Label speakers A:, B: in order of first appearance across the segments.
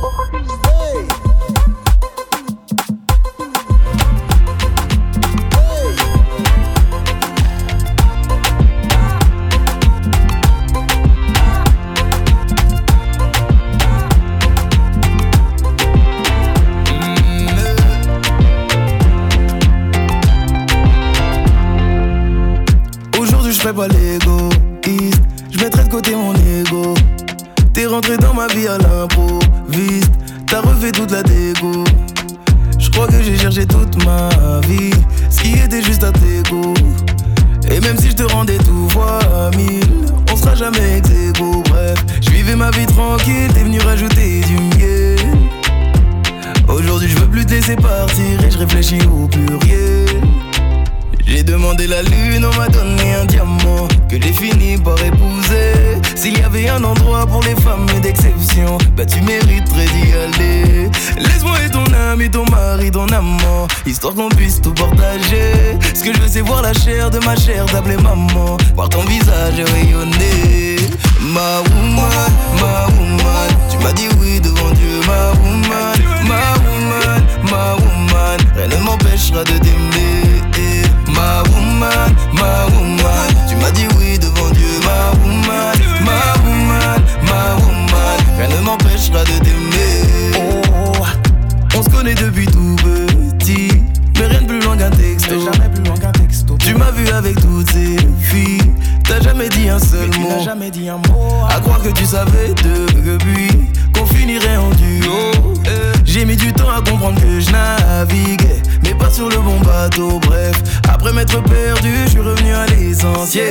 A: Boys. Voir ton visage rayonner. Ma woman, ma woman, tu m'as dit oui devant Dieu, ma woman, ma woman, ma woman, rien ne m'empêchera de t'aimer ma woman.
B: Jamais
A: dit un seul mot.
B: jamais dit un mot.
A: À croire que tu savais depuis qu'on finirait en duo. J'ai mis du temps à comprendre que je naviguais, mais pas sur le bon bateau. Bref, après m'être perdu, je suis revenu à l'essentiel.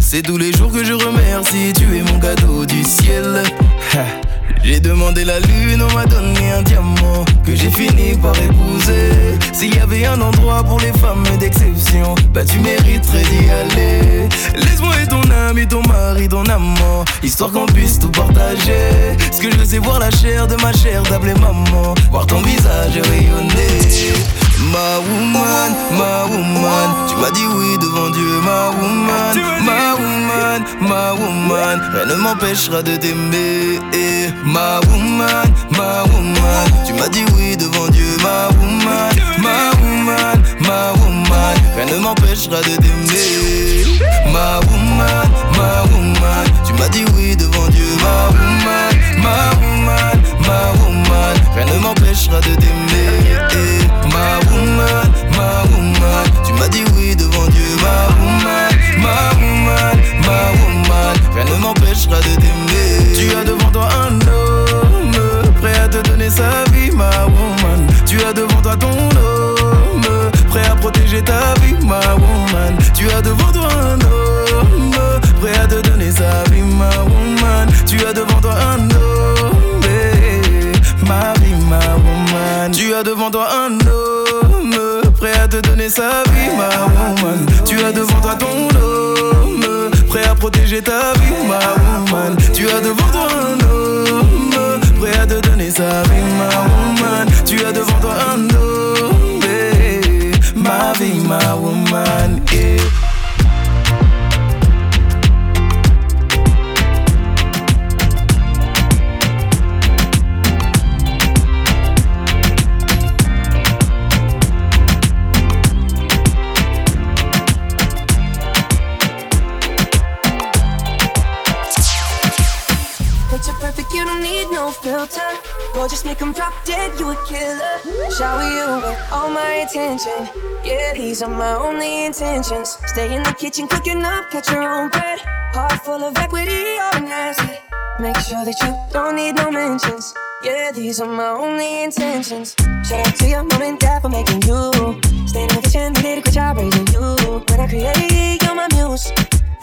A: C'est tous les jours que je remercie, tu es mon cadeau du ciel. J'ai demandé la lune, on m'a donné un diamant que j'ai fini par épouser. S'il y avait un endroit pour les femmes d'exception, bah tu mériterais d'y aller. Laisse-moi être ton ami, ton mari, ton amant, histoire qu'on puisse tout partager. Ce que je c'est voir la chair de ma chair, d'appeler maman, voir ton visage rayonner. Ma woman, ma woman, tu m'as dit oui devant Dieu, ma woman, ma woman, ma woman, rien ne m'empêchera de t'aimer. Ma woman, ma woman, tu m'as dit oui devant Dieu, ma woman, ma woman, ma woman, rien ne m'empêchera de t'aimer. Ma woman, ma woman, tu m'as dit oui devant Dieu, ma woman, ma woman, ma woman, rien ne m'empêchera de t'aimer. Ma woman, ma woman, tu m'as dit oui devant Dieu, ma woman, woman, ma woman, rien ne m'empêchera de t'aimer. Tu as devant toi un homme, prêt à te donner sa vie, ma woman. Tu as devant toi ton homme, prêt à protéger ta vie, ma woman. Tu as devant toi un homme, prêt à te donner sa vie, ma woman. Tu as devant toi un homme, ma vie, ma woman. Tu as devant toi un homme, prêt à te donner sa vie, ma woman. Tu as devant toi ton homme, protéger ta vie, ma woman. Tu as devant toi un homme, prêt à te donner sa
C: my attention. Yeah, these are my only intentions. Stay in the kitchen, cooking up, catch your own bread. Heart full of equity, asset. Make sure that you don't need no mentions. Yeah, these are my only intentions. Shout out to your mom and dad for making you. Stay in the kitchen, they did a great job raising you. When I create, you're my muse.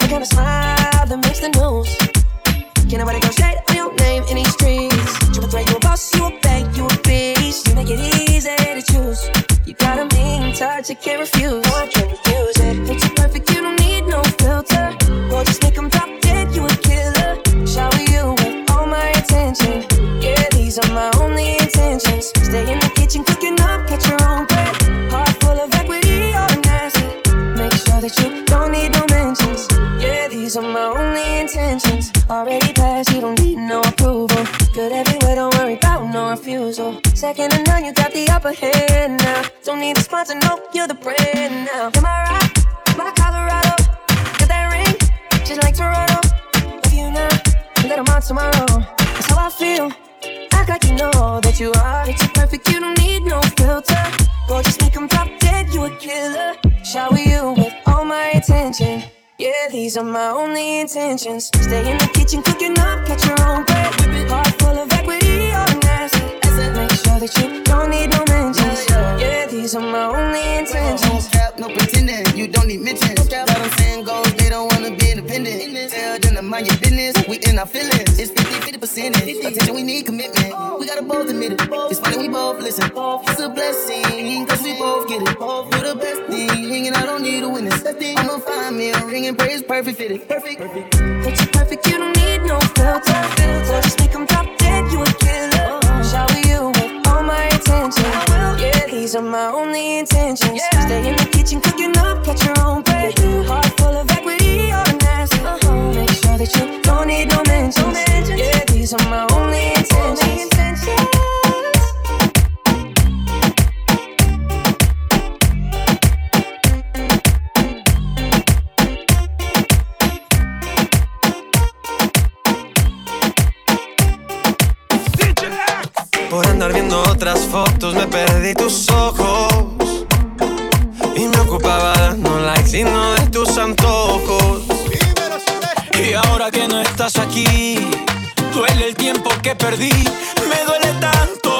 C: The kind of smile that makes the news. Can't nobody go straight on your name in these streets. A threat, you a boss, you a bank, you a beast. You make it easy touch, I can't refuse. No, I can't refuse it. Second to none, you got the upper hand now. Don't need a sponsor, no, you're the brand now. Am I right? My Colorado, got that ring, just like Toronto. Love you now, let 'em out tomorrow. That's how I feel. Act like you know that you are. It's perfect, you don't need no filter. Gorgeous, make 'em drop dead, you a killer. Shower you with all my attention. Yeah, these are my only intentions. Stay in the kitchen, cooking up, catch your own bread. Heart full of equity, or an Make sure that you don't need no mentions. Yeah, these are my only intentions.
D: No cap, no pretending, you don't need mentions. Got them saying goals, they don't wanna be independent. Tell them to mind your business, we in our feelings. It's 50 50 percentage. Attention, we need commitment. We gotta both admit it. It's funny, we both listen. It's a blessing, cause we both get it. You're the best thing, and I don't need a witness. I'ma find me a ring and pray it's perfect fitted. Perfect.
C: Picture perfect, you don't need no filter. Just make them drop dead, you Yeah, these are my only intentions. Stay in the kitchen, cooking up, catch your own bread. Heart full of equity, or an asset. Make sure that you don't need no mentions.
E: Otras fotos me perdí tus ojos. Y me ocupaba dando likes y no de tus antojos.
F: Y ahora que no estás aquí Duele el tiempo que perdí. Me duele tanto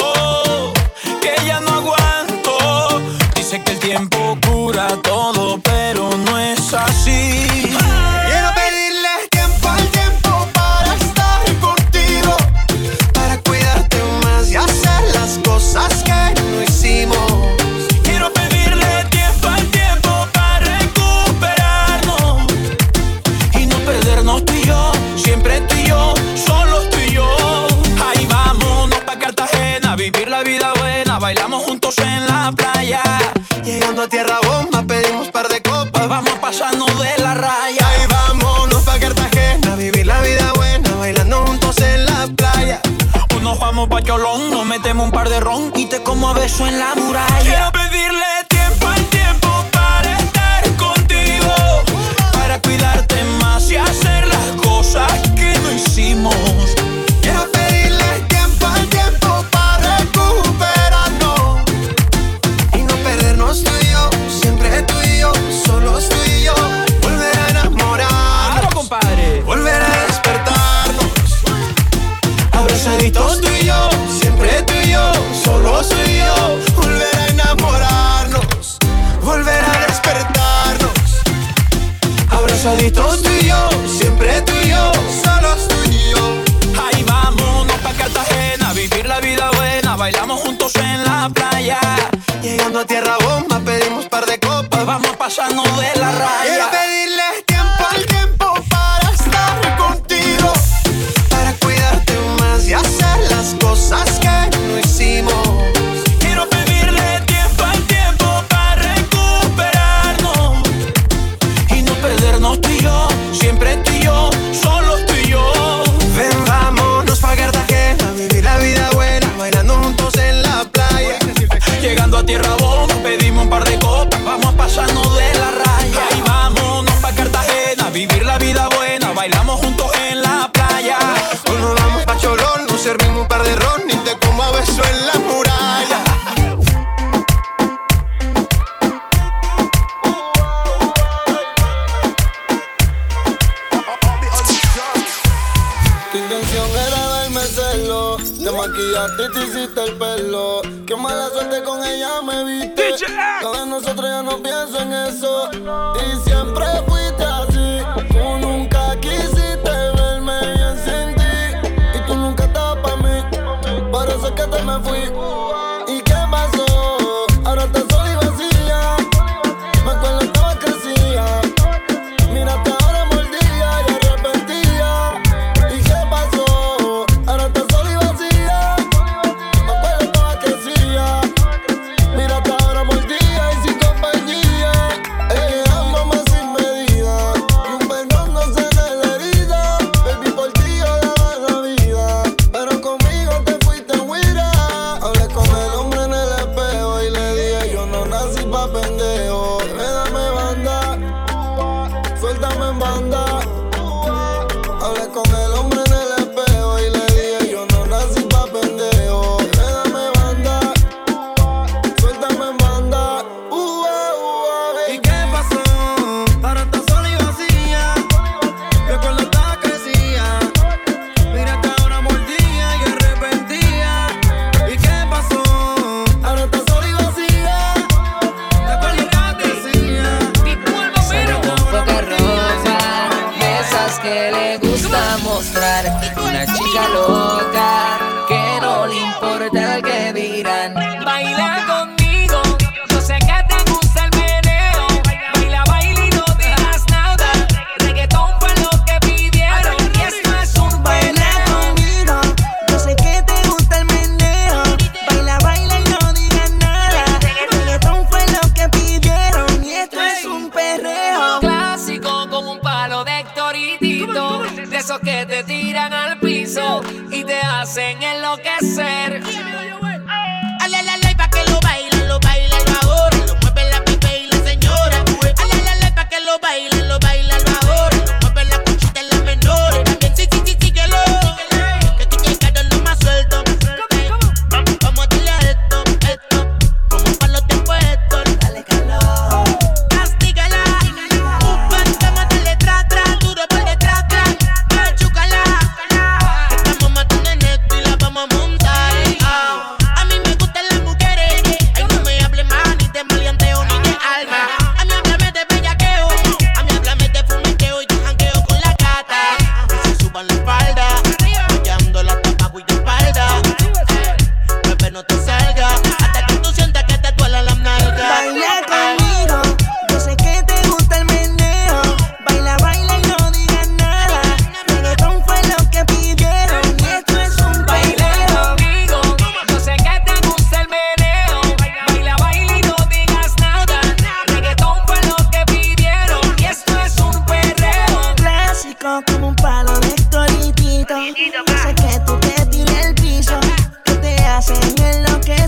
E: Abrazaditos tú y yo Siempre tú y yo, solos tú y yo. Volver a enamorarnos Volver a despertarnos. Abrazaditos tú y yo Siempre tú y yo, solos tú y yo.
F: Ahí vámonos pa' Cartagena, vivir la vida buena, bailamos juntos en la playa.
E: Llegando a tierra bomba pedimos par de copas.
F: Vamos pasando de la raya.
G: Maquillaste y te hiciste el pelo. Qué mala suerte con ella me viste. Cada nosotros ya no pienso en eso. Y siempre fuiste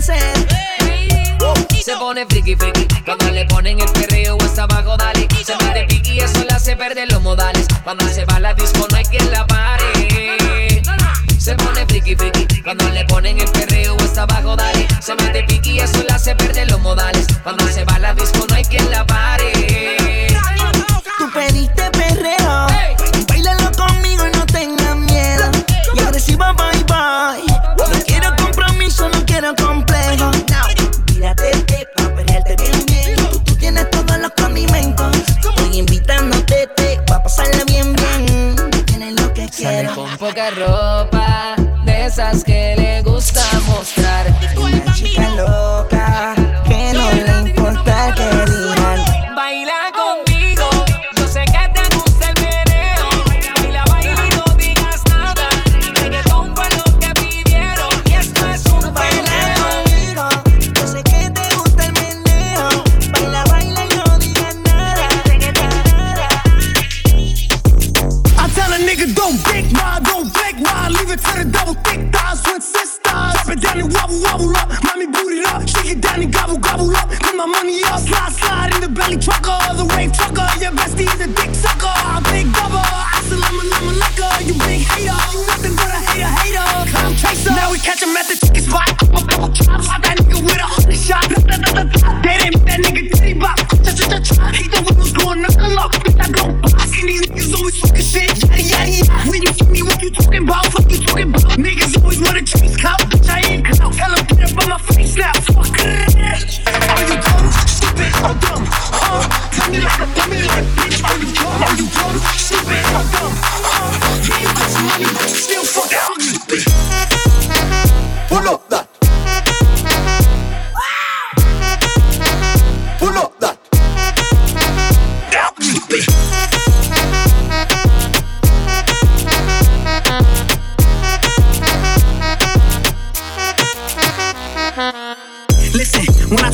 G: Se pone friki friki cuando le ponen el perreo hasta abajo, dale. Se mete piqui y eso le hace perder los modales. Cuando se va la disco no hay quien la pare. Se pone friki friki cuando le ponen el perreo hasta abajo, dale. Se mete piqui y
A: eso le hace perder los modales. Cuando se va la disco no hay quien la pare. es que a nigga don't dick ride, don't fake ride. Leave it to the double thick thighs, twin sisters. Drop it down and wobble, wobble up. Mommy boot it up, shake it down and gobble, gobble up. Put my money up, slide, slide in the belly trucker, the wave trucker. Your bestie is a dick sucker,
H: I'm big double. Assalamu liquor. you big hater. You nothing but a hater, hater. Come chaser. Now we
A: catch him at
I: the ticket spot. I'm a double chop, that nigga with a hundred shot.
J: They didn't that nigga titty bop. Ch ch ch ch. He thought we was going up the low. Bitch, I go talking about. Niggas always wanna chase clout, bitch, I ain't clout. Tell them get up on my face now, fuck. Are you dumb, stupid, or dumb?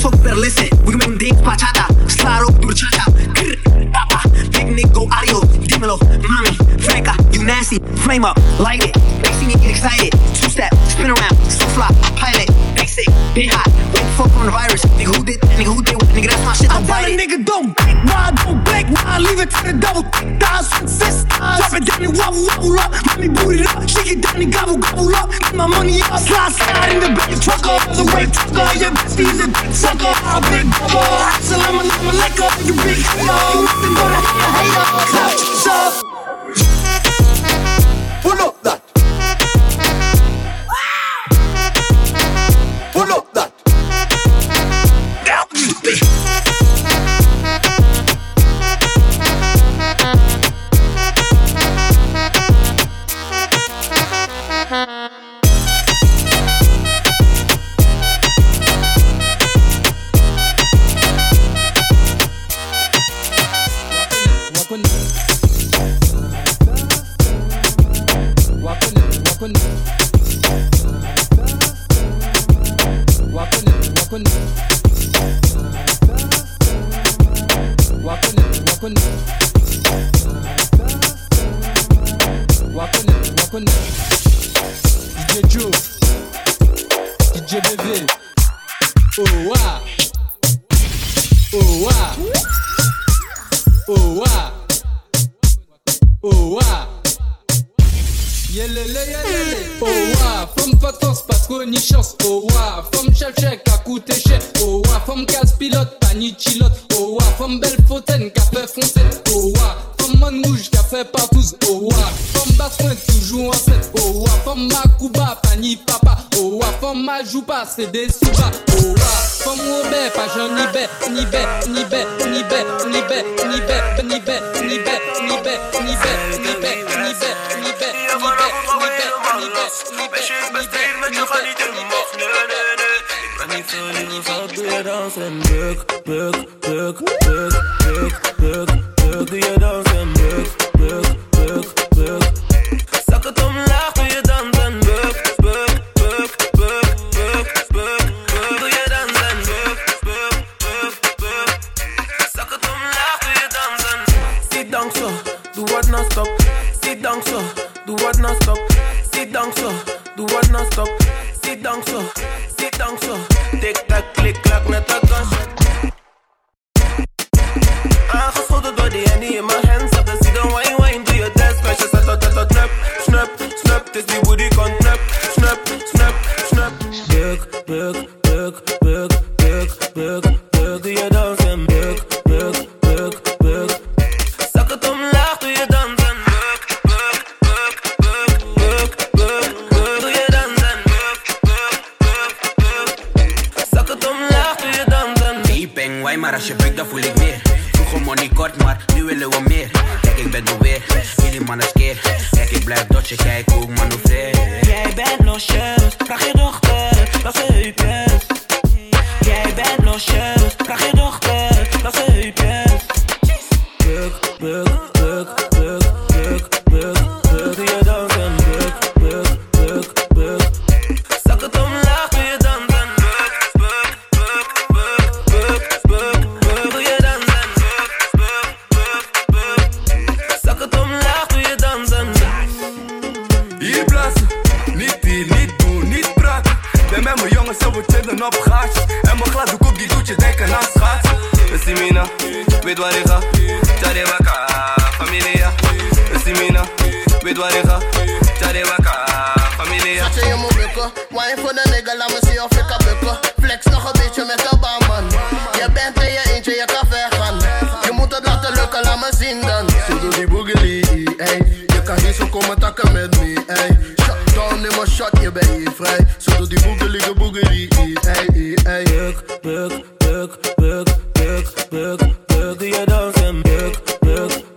J: sok berlese Women date bachata. Slaro durchata Grr, papa. Picnic go audio. Dímelo, mommy, Franca, uh, you nasty. Flame up, light it. They me get excited. Two step, spin around. So fly, pilot Basic, be hot fuck from the
K: virus. Nigga, who did that? Nigga, who did what? Nigga, that's my shit. Don't I tell a it. nigga, don't break my, don't break my. Leave it to the double thick thighs, six thighs. Drop it down and wobble, wobble up. Mommy boot it up. Shake it down and gobble, gobble up. Get my money up. Slide, slide in the back truck all the way. Tucker, your bitch, he's a big sucker. A big bubble. Salam alaikum, you big hater. You nothing but a hater, hater. Clutch up. Walkin', it, it. c'est des souba Oh là, femme ou pas j'en ni bé, ni bé, ni bé, ni bé, ni bé, ni bé, ni bé, ni bé, ni bé, ni bé, ni bé, ni bé, ni bé, ni bé, ni bé, no shell. work, work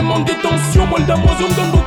K: même en détention, moi le dame, moi je me
L: donne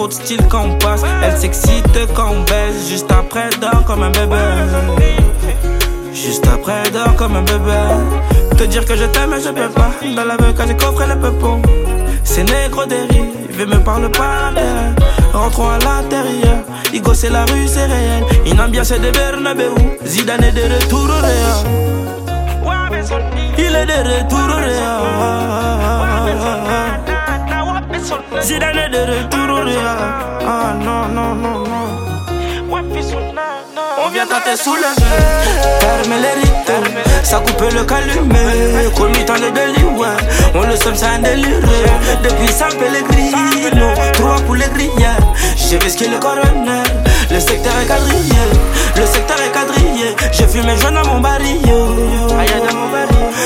L: trop de style quand on passe. Elle s'excite quand on baisse, juste après dort comme un bébé. Juste après dort comme un bébé. Te dire que je t'aime je peux pas. Dans la quand j'ai coffré le peupon C'est négro dérive, me parle pas Rentrons à l'intérieur, Igo c'est la rue c'est réel. Une ambiance de Bernabeu, Zidane est de retour au Real. Il est de retour au Real Zidane de retour au Real Ah non non non non on viendra te soulever. Ferme les rites, ça coupe le calumet. Commis dans le ouais. On le somme, un délire. Depuis San Pellegrino, trois pour les. J'ai risqué le coroner, le secteur est quadrillé. Le secteur est quadrillé. J'ai fumé jaune dans mon baril.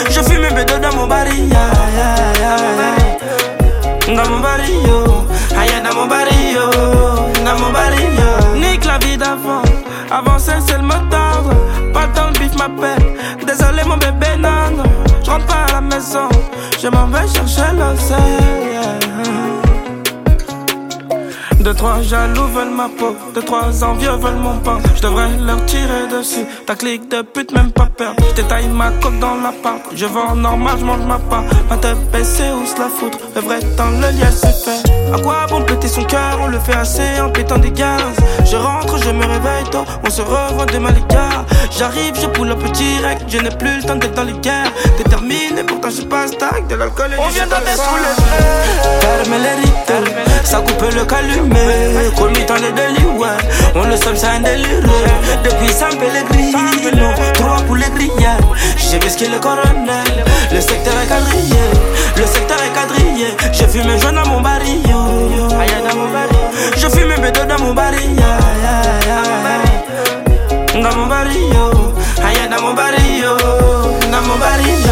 L: Je fume mes bédos dans mon baril. Aïe, dans mon baril. Dans mon baril. Nique la vie d'avant. Avancer, c'est le motard. Pas dans le bif m'appelle. Désolé, mon bébé, non. Je rentre pas à la maison. Je m'en vais chercher l'océan. Deux, trois jaloux veulent ma peau. Deux, trois envieux veulent mon pain. Je devrais leur tirer dessus. Ta clique de pute, même pas peur. Je détaille ma coque dans la part. Je vends normal, je mange ma part. Ma tête baissée, où se la foutre? Le vrai temps, le lien c'est fait. À quoi bon péter son cœur? On le fait assez en pétant des gaz. Je rentre, je me réveille tôt. On se revoit demain les gars. J'arrive, je poule un petit rec. Je n'ai plus le temps d'être dans les guerres. Déterminé, pourtant je passe tag de l'alcool et
F: On
L: chocolat.
F: soulever.
L: Ferme les rites, ça coupe le calumet. Commis dans le délit, ouais. On le somme, un délire. Depuis San Pellegrino, trois pour les grillères. J'ai risqué le coroner, le secteur est quadrillé. Le secteur est quadrillé. J'ai fumé jaune dans mon baril. Je fume mes bédos dans mon baril. Dans mon baril. Dans mon baril. Dans mon baril.